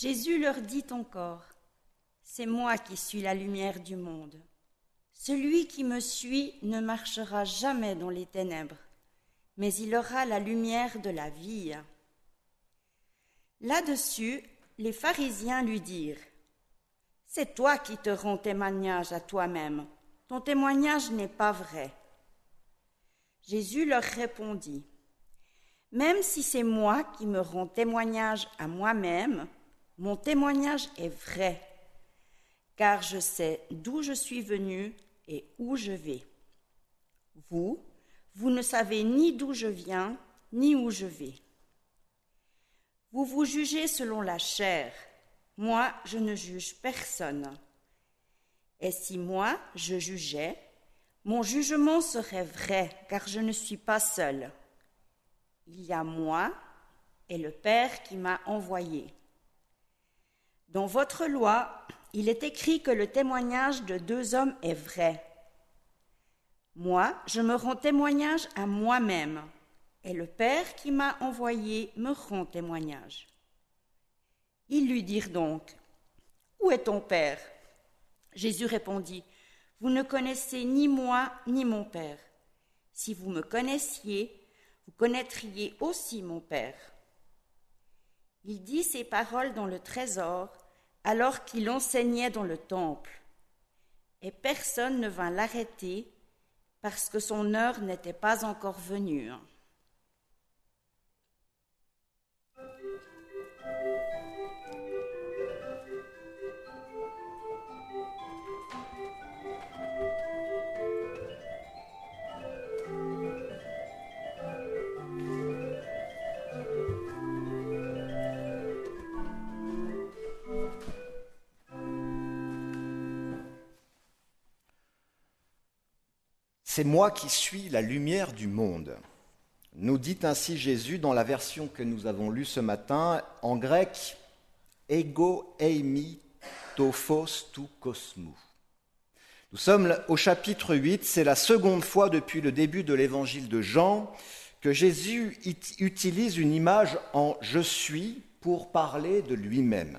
Jésus leur dit encore, C'est moi qui suis la lumière du monde. Celui qui me suit ne marchera jamais dans les ténèbres, mais il aura la lumière de la vie. Là-dessus, les pharisiens lui dirent, C'est toi qui te rends témoignage à toi-même, ton témoignage n'est pas vrai. Jésus leur répondit, Même si c'est moi qui me rends témoignage à moi-même, mon témoignage est vrai, car je sais d'où je suis venu et où je vais. Vous, vous ne savez ni d'où je viens, ni où je vais. Vous vous jugez selon la chair, moi je ne juge personne. Et si moi je jugeais, mon jugement serait vrai, car je ne suis pas seul. Il y a moi et le Père qui m'a envoyé. Dans votre loi, il est écrit que le témoignage de deux hommes est vrai. Moi, je me rends témoignage à moi-même, et le Père qui m'a envoyé me rend témoignage. Ils lui dirent donc, Où est ton Père? Jésus répondit, Vous ne connaissez ni moi ni mon Père. Si vous me connaissiez, vous connaîtriez aussi mon Père. Il dit ces paroles dans le trésor alors qu'il enseignait dans le temple. Et personne ne vint l'arrêter parce que son heure n'était pas encore venue. C'est moi qui suis la lumière du monde. Nous dit ainsi Jésus dans la version que nous avons lue ce matin, en grec, ego eimi tophos tu kosmou. Nous sommes au chapitre 8, c'est la seconde fois depuis le début de l'évangile de Jean que Jésus utilise une image en je suis pour parler de lui-même.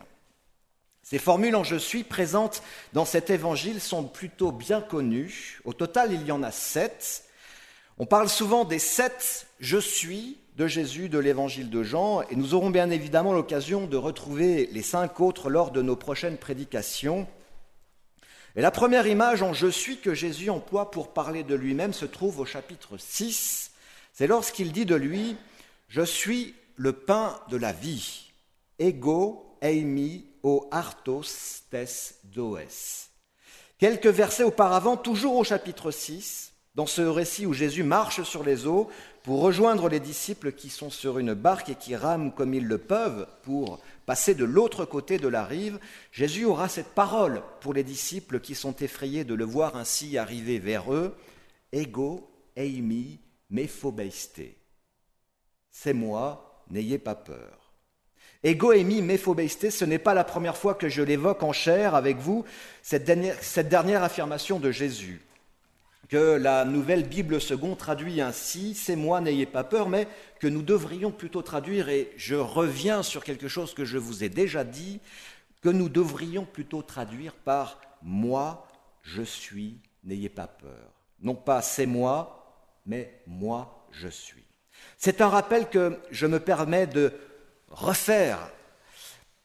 Ces formules en je suis présentes dans cet évangile sont plutôt bien connues. Au total, il y en a sept. On parle souvent des sept je suis de Jésus de l'évangile de Jean et nous aurons bien évidemment l'occasion de retrouver les cinq autres lors de nos prochaines prédications. Et la première image en je suis que Jésus emploie pour parler de lui-même se trouve au chapitre 6. C'est lorsqu'il dit de lui Je suis le pain de la vie. Ego eimi Quelques versets auparavant, toujours au chapitre 6, dans ce récit où Jésus marche sur les eaux pour rejoindre les disciples qui sont sur une barque et qui rament comme ils le peuvent pour passer de l'autre côté de la rive, Jésus aura cette parole pour les disciples qui sont effrayés de le voir ainsi arriver vers eux, Ego eimi mephobeiste. C'est moi, n'ayez pas peur. Egoémie méphobeisté, ce n'est pas la première fois que je l'évoque en chair avec vous, cette dernière, cette dernière affirmation de Jésus, que la nouvelle Bible seconde traduit ainsi, c'est moi, n'ayez pas peur, mais que nous devrions plutôt traduire, et je reviens sur quelque chose que je vous ai déjà dit, que nous devrions plutôt traduire par moi, je suis, n'ayez pas peur. Non pas c'est moi, mais moi, je suis. C'est un rappel que je me permets de refaire.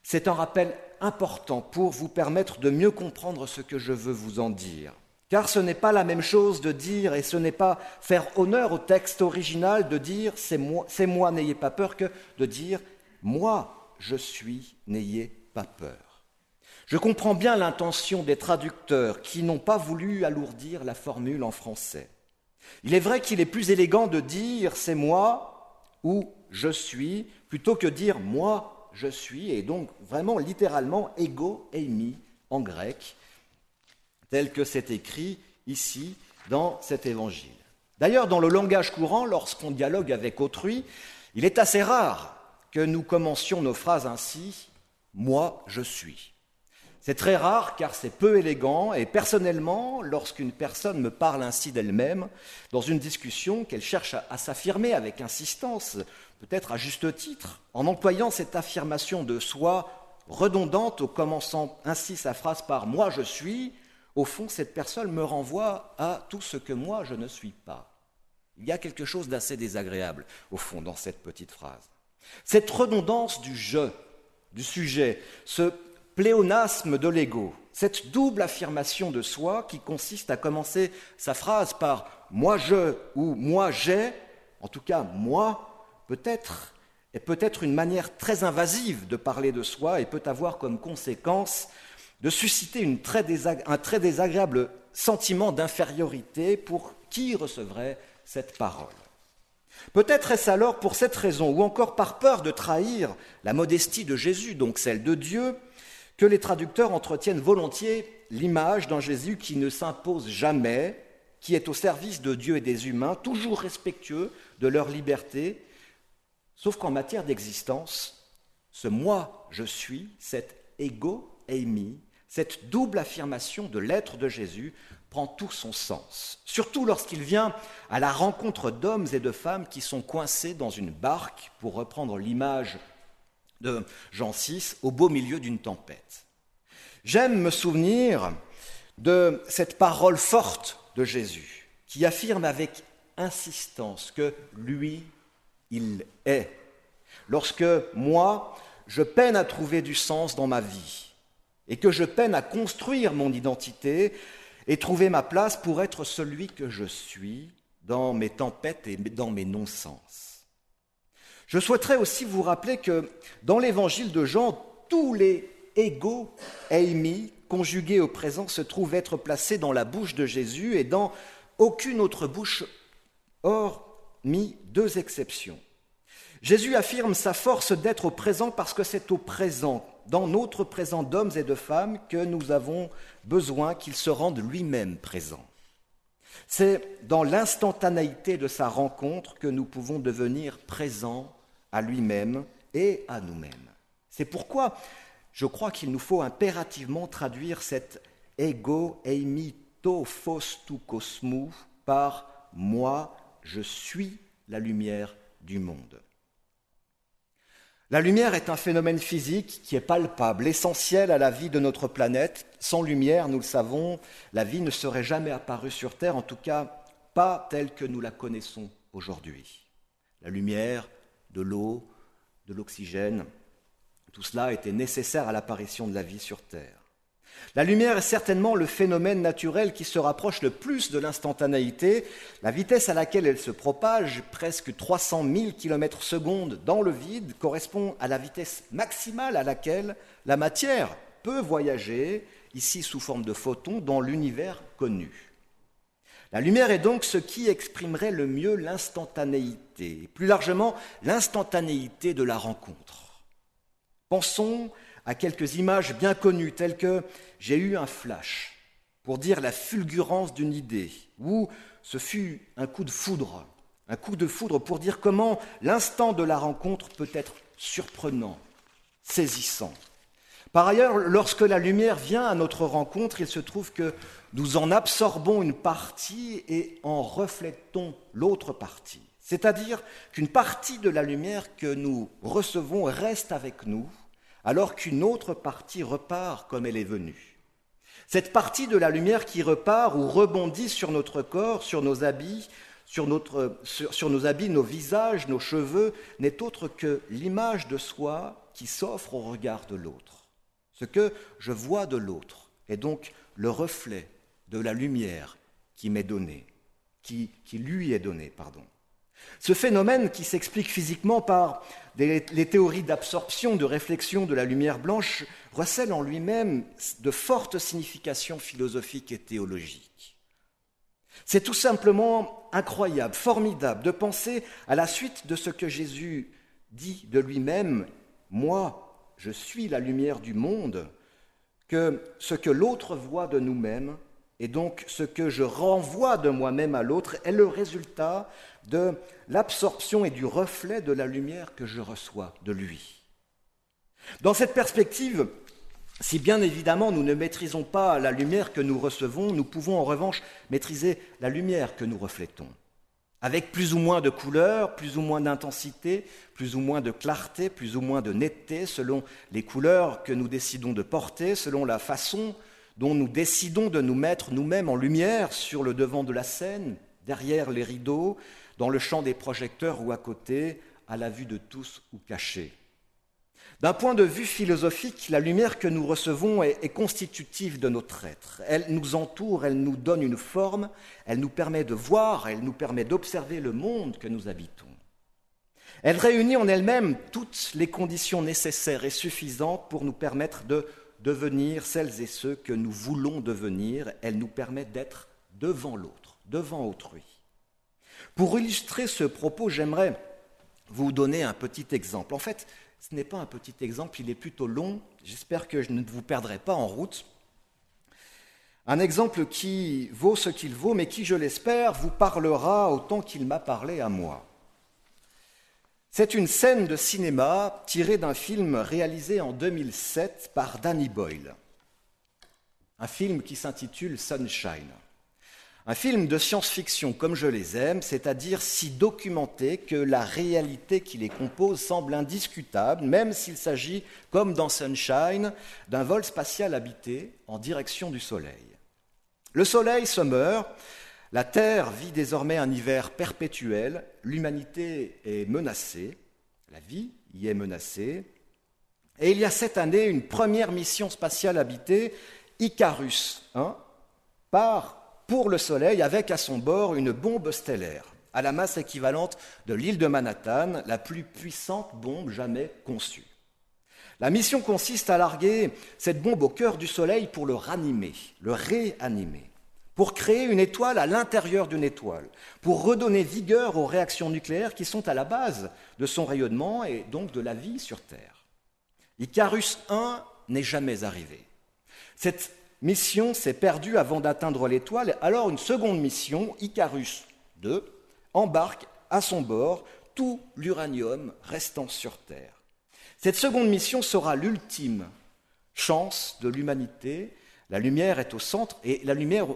C'est un rappel important pour vous permettre de mieux comprendre ce que je veux vous en dire. Car ce n'est pas la même chose de dire, et ce n'est pas faire honneur au texte original de dire c'est moi, moi n'ayez pas peur, que de dire moi je suis, n'ayez pas peur. Je comprends bien l'intention des traducteurs qui n'ont pas voulu alourdir la formule en français. Il est vrai qu'il est plus élégant de dire c'est moi ou je suis plutôt que dire moi je suis, et donc vraiment littéralement ego eimi en grec, tel que c'est écrit ici dans cet évangile. D'ailleurs, dans le langage courant, lorsqu'on dialogue avec autrui, il est assez rare que nous commencions nos phrases ainsi moi je suis. C'est très rare car c'est peu élégant et personnellement, lorsqu'une personne me parle ainsi d'elle-même, dans une discussion, qu'elle cherche à, s'affirmer avec insistance, peut-être à juste titre, en employant cette affirmation de soi redondante au commençant ainsi sa phrase par moi je suis, au fond cette personne me renvoie à tout ce que moi je ne suis pas. Il y a quelque chose d'assez désagréable au fond dans cette petite phrase. Cette redondance du je, du sujet, ce pléonasme de l'ego, cette double affirmation de soi qui consiste à commencer sa phrase par moi je ou moi j'ai, en tout cas moi, peut-être, est peut-être une manière très invasive de parler de soi et peut avoir comme conséquence de susciter un très désagréable sentiment d'infériorité pour qui recevrait cette parole. Peut-être est-ce alors pour cette raison, ou encore par peur de trahir la modestie de Jésus, donc celle de Dieu, que les traducteurs entretiennent volontiers l'image d'un Jésus qui ne s'impose jamais, qui est au service de Dieu et des humains, toujours respectueux de leur liberté, sauf qu'en matière d'existence, ce moi je suis, cet ego eimi, cette double affirmation de l'être de Jésus prend tout son sens, surtout lorsqu'il vient à la rencontre d'hommes et de femmes qui sont coincés dans une barque, pour reprendre l'image de Jean VI, au beau milieu d'une tempête. J'aime me souvenir de cette parole forte de Jésus, qui affirme avec insistance que lui, il est. Lorsque moi, je peine à trouver du sens dans ma vie et que je peine à construire mon identité, et trouver ma place pour être celui que je suis dans mes tempêtes et dans mes non-sens. Je souhaiterais aussi vous rappeler que dans l'évangile de Jean, tous les égaux Amy conjugués au présent se trouvent être placés dans la bouche de Jésus et dans aucune autre bouche, hormis deux exceptions. Jésus affirme sa force d'être au présent parce que c'est au présent dans notre présent d'hommes et de femmes que nous avons besoin qu'il se rende lui-même présent. C'est dans l'instantanéité de sa rencontre que nous pouvons devenir présents à lui-même et à nous-mêmes. C'est pourquoi je crois qu'il nous faut impérativement traduire cet ego eimi to fos tu cosmou par moi, je suis la lumière du monde. La lumière est un phénomène physique qui est palpable, essentiel à la vie de notre planète. Sans lumière, nous le savons, la vie ne serait jamais apparue sur Terre, en tout cas pas telle que nous la connaissons aujourd'hui. La lumière, de l'eau, de l'oxygène, tout cela était nécessaire à l'apparition de la vie sur Terre. La lumière est certainement le phénomène naturel qui se rapproche le plus de l'instantanéité. La vitesse à laquelle elle se propage, presque 300 000 km secondes dans le vide, correspond à la vitesse maximale à laquelle la matière peut voyager, ici sous forme de photons, dans l'univers connu. La lumière est donc ce qui exprimerait le mieux l'instantanéité, plus largement l'instantanéité de la rencontre. Pensons à quelques images bien connues, telles que j'ai eu un flash pour dire la fulgurance d'une idée, ou ce fut un coup de foudre, un coup de foudre pour dire comment l'instant de la rencontre peut être surprenant, saisissant. Par ailleurs, lorsque la lumière vient à notre rencontre, il se trouve que nous en absorbons une partie et en reflétons l'autre partie. C'est-à-dire qu'une partie de la lumière que nous recevons reste avec nous, alors qu'une autre partie repart comme elle est venue. Cette partie de la lumière qui repart ou rebondit sur notre corps, sur nos habits, sur, nos habits, nos visages, nos cheveux, n'est autre que l'image de soi qui s'offre au regard de l'autre. Ce que je vois de l'autre est donc le reflet de la lumière qui m'est donnée, qui, lui est donnée, pardon. Ce phénomène qui s'explique physiquement par les théories d'absorption, de réflexion de la lumière blanche recèlent en lui-même de fortes significations philosophiques et théologiques. C'est tout simplement incroyable, formidable de penser à la suite de ce que Jésus dit de lui-même, moi, je suis la lumière du monde, que ce que l'autre voit de nous-mêmes, et donc ce que je renvoie de moi-même à l'autre, est le résultat de l'absorption et du reflet de la lumière que je reçois de lui. Dans cette perspective, si bien évidemment nous ne maîtrisons pas la lumière que nous recevons, nous pouvons en revanche maîtriser la lumière que nous reflétons. avec plus ou moins de couleurs, plus ou moins d'intensité, plus ou moins de clarté, plus ou moins de netteté, selon les couleurs que nous décidons de porter, selon la façon dont nous décidons de nous mettre nous-mêmes en lumière sur le devant de la scène, derrière les rideaux, dans le champ des projecteurs ou à côté, à la vue de tous ou cachée. D'un point de vue philosophique, la lumière que nous recevons est, constitutive de notre être. Elle nous entoure, elle nous donne une forme, elle nous permet de voir, elle nous permet d'observer le monde que nous habitons. Elle réunit en elle-même toutes les conditions nécessaires et suffisantes pour nous permettre de devenir celles et ceux que nous voulons devenir. Elle nous permet d'être devant l'autre, devant autrui. Pour illustrer ce propos, j'aimerais vous donner un petit exemple. En fait, ce n'est pas un petit exemple, il est plutôt long. J'espère que je ne vous perdrai pas en route. Un exemple qui vaut ce qu'il vaut, mais qui, je l'espère, vous parlera autant qu'il m'a parlé à moi. C'est une scène de cinéma tirée d'un film réalisé en 2007 par Danny Boyle. Un film qui s'intitule Sunshine. Un film de science-fiction comme je les aime, c'est-à-dire si documenté que la réalité qui les compose semble indiscutable, même s'il s'agit, comme dans Sunshine, d'un vol spatial habité en direction du Soleil. Le Soleil se meurt, la Terre vit désormais un hiver perpétuel, l'humanité est menacée, la vie y est menacée, et il y a cette année une première mission spatiale habitée, Icarus 1, par pour le Soleil avec à son bord une bombe stellaire, à la masse équivalente de l'île de Manhattan, la plus puissante bombe jamais conçue. La mission consiste à larguer cette bombe au cœur du Soleil pour le ranimer, le réanimer, pour créer une étoile à l'intérieur d'une étoile, pour redonner vigueur aux réactions nucléaires qui sont à la base de son rayonnement et donc de la vie sur Terre. Icarus 1 n'est jamais arrivé. Cette mission s'est perdue avant d'atteindre l'étoile, alors une seconde mission, Icarus II, embarque à son bord tout l'uranium restant sur Terre. Cette seconde mission sera l'ultime chance de l'humanité. La lumière est au centre et la lumière,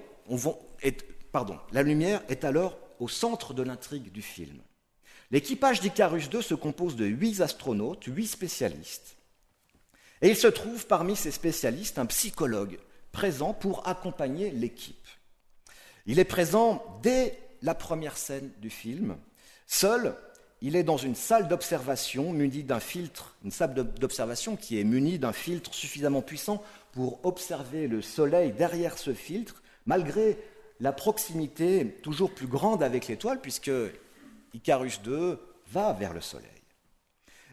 la lumière est alors au centre de l'intrigue du film. L'équipage d'Icarus II se compose de huit astronautes, huit spécialistes. Et il se trouve parmi ces spécialistes un psychologue présent pour accompagner l'équipe. Il est présent dès la première scène du film. Seul, il est dans une salle d'observation munie d'un filtre, une salle d'observation qui est munie d'un filtre suffisamment puissant pour observer le soleil derrière ce filtre, malgré la proximité toujours plus grande avec l'étoile, puisque Icarus II va vers le soleil.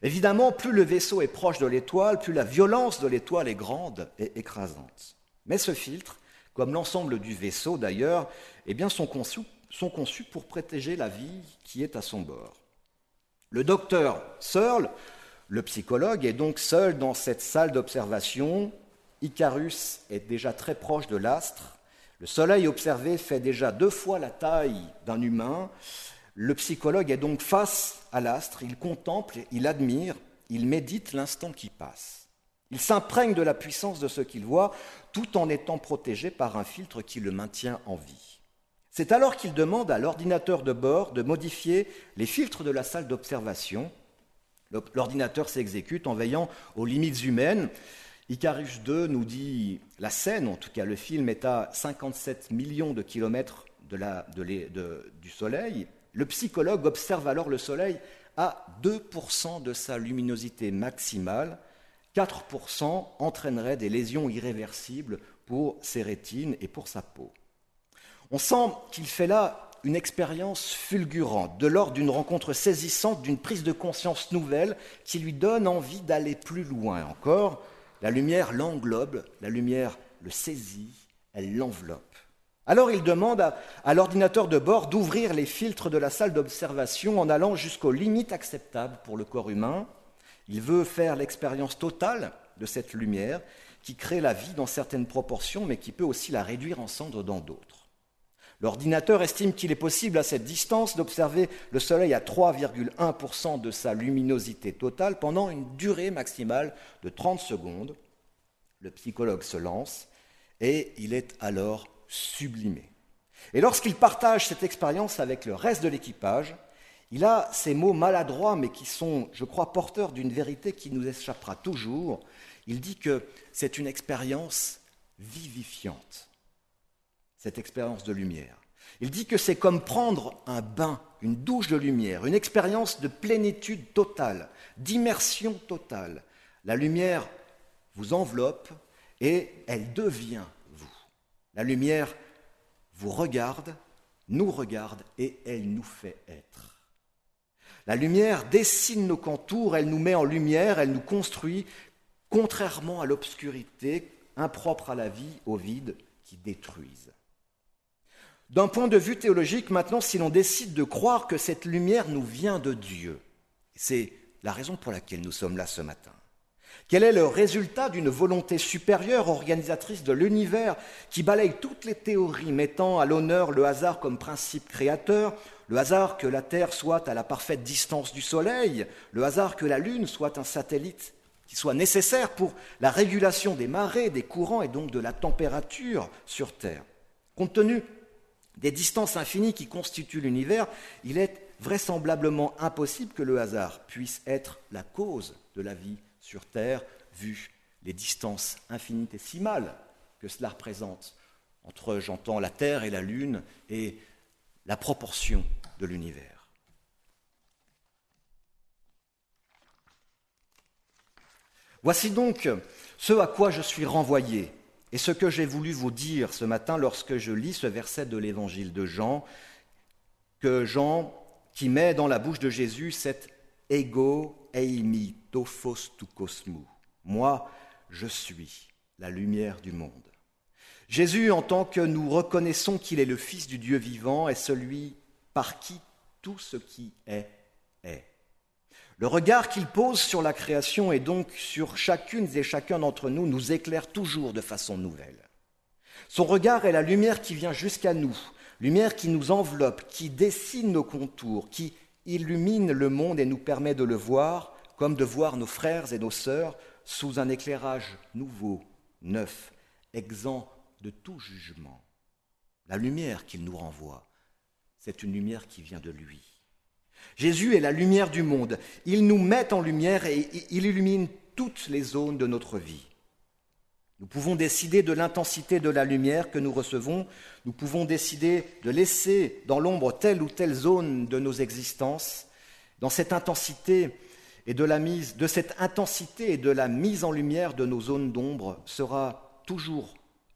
Évidemment, plus le vaisseau est proche de l'étoile, plus la violence de l'étoile est grande et écrasante. Mais ce filtre, comme l'ensemble du vaisseau d'ailleurs, eh bien sont, conçus, sont conçus pour protéger la vie qui est à son bord. Le docteur Searle, le psychologue, est donc seul dans cette salle d'observation. Icarus est déjà très proche de l'astre. Le soleil observé fait déjà deux fois la taille d'un humain. Le psychologue est donc face à l'astre, il contemple, il admire, il médite l'instant qui passe. Il s'imprègne de la puissance de ce qu'il voit, tout en étant protégé par un filtre qui le maintient en vie. C'est alors qu'il demande à l'ordinateur de bord de modifier les filtres de la salle d'observation. L'ordinateur s'exécute en veillant aux limites humaines. Icarus II nous dit, la scène, en tout cas le film, est à 57 millions de kilomètres du Soleil. Le psychologue observe alors le Soleil à 2% de sa luminosité maximale 4% entraînerait des lésions irréversibles pour ses rétines et pour sa peau. On sent qu'il fait là une expérience fulgurante, de l'ordre d'une rencontre saisissante, d'une prise de conscience nouvelle qui lui donne envie d'aller plus loin encore. La lumière l'englobe, la lumière le saisit, elle l'enveloppe. Alors il demande à, l'ordinateur de bord d'ouvrir les filtres de la salle d'observation en allant jusqu'aux limites acceptables pour le corps humain, il veut faire l'expérience totale de cette lumière qui crée la vie dans certaines proportions, mais qui peut aussi la réduire en cendres dans d'autres. L'ordinateur estime qu'il est possible à cette distance d'observer le Soleil à 3,1% de sa luminosité totale pendant une durée maximale de 30 secondes. Le psychologue se lance et il est alors sublimé. Et lorsqu'il partage cette expérience avec le reste de l'équipage, il a ces mots maladroits, mais qui sont, je crois, porteurs d'une vérité qui nous échappera toujours. Il dit que c'est une expérience vivifiante, cette expérience de lumière. Il dit que c'est comme prendre un bain, une douche de lumière, une expérience de plénitude totale, d'immersion totale. La lumière vous enveloppe et elle devient vous. La lumière vous regarde, nous regarde et elle nous fait être. La lumière dessine nos contours, elle nous met en lumière, elle nous construit, contrairement à l'obscurité impropre à la vie, au vide, qui détruisent. D'un point de vue théologique, maintenant, si l'on décide de croire que cette lumière nous vient de Dieu, c'est la raison pour laquelle nous sommes là ce matin. Quel est le résultat d'une volonté supérieure organisatrice de l'univers qui balaye toutes les théories mettant à l'honneur le hasard comme principe créateur, le hasard que la Terre soit à la parfaite distance du Soleil, le hasard que la Lune soit un satellite qui soit nécessaire pour la régulation des marées, des courants et donc de la température sur Terre? Compte tenu des distances infinies qui constituent l'univers, il est vraisemblablement impossible que le hasard puisse être la cause de la vie sur Terre, vu les distances infinitésimales que cela représente entre, j'entends, la Terre et la Lune et la proportion de l'univers. Voici donc ce à quoi je suis renvoyé et ce que j'ai voulu vous dire ce matin lorsque je lis ce verset de l'évangile de Jean, que Jean, qui met dans la bouche de Jésus cet ego eimi tophos tu cosmou. Moi, je suis la lumière du monde. Jésus, en tant que nous reconnaissons qu'il est le Fils du Dieu vivant, est celui par qui tout ce qui est est. Le regard qu'il pose sur la création et donc sur chacune et chacun d'entre nous nous éclaire toujours de façon nouvelle. Son regard est la lumière qui vient jusqu'à nous, lumière qui nous enveloppe, qui dessine nos contours, qui illumine le monde et nous permet de le voir comme de voir nos frères et nos sœurs sous un éclairage nouveau, neuf, exempt de tout jugement. La lumière qu'il nous renvoie, c'est une lumière qui vient de lui. Jésus est la lumière du monde. Il nous met en lumière et il illumine toutes les zones de notre vie. Nous pouvons décider de l'intensité de la lumière que nous recevons. Nous pouvons décider de laisser dans l'ombre telle ou telle zone de nos existences. Dans cette intensité et de la mise, de cette intensité et de la mise en lumière de nos zones d'ombre sera toujours,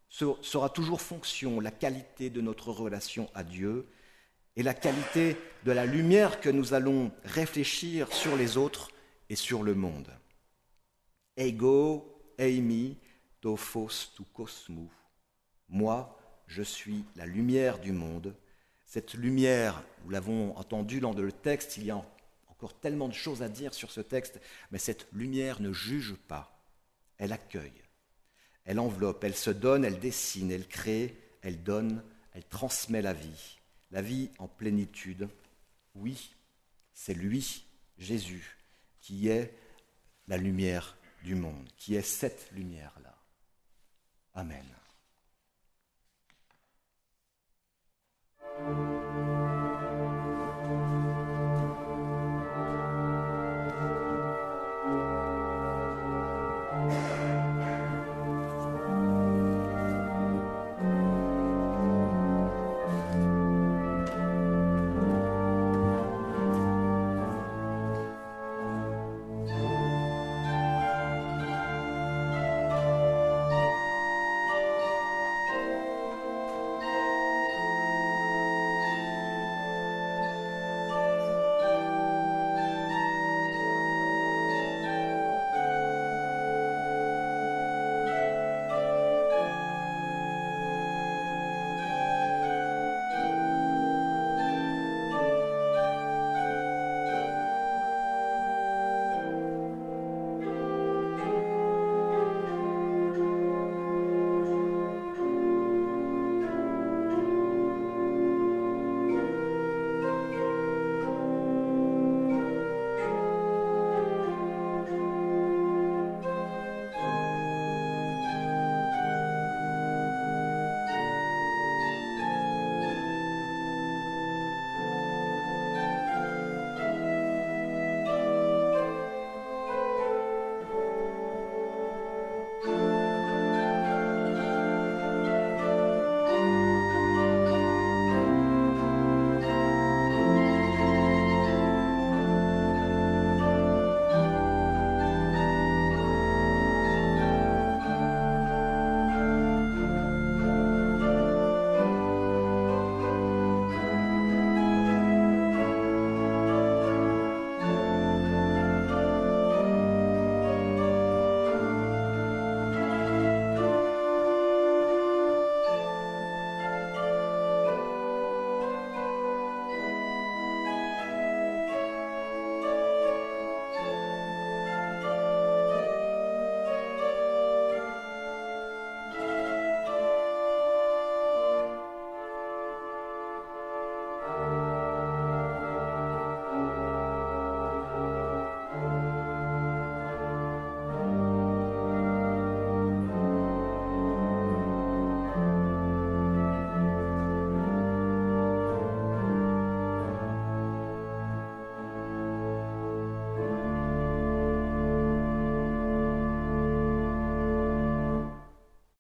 sera toujours fonction la qualité de notre relation à Dieu et la qualité de la lumière que nous allons réfléchir sur les autres et sur le monde. Ego, eimi, tophos tu cosmou. Moi, je suis la lumière du monde. Cette lumière, nous l'avons entendu dans le texte, il y a encore tellement de choses à dire sur ce texte, mais cette lumière ne juge pas, elle accueille, elle enveloppe, elle se donne, elle dessine, elle crée, elle donne, elle transmet la vie la vie en plénitude, oui, c'est lui, Jésus, qui est la lumière du monde, qui est cette lumière-là. Amen.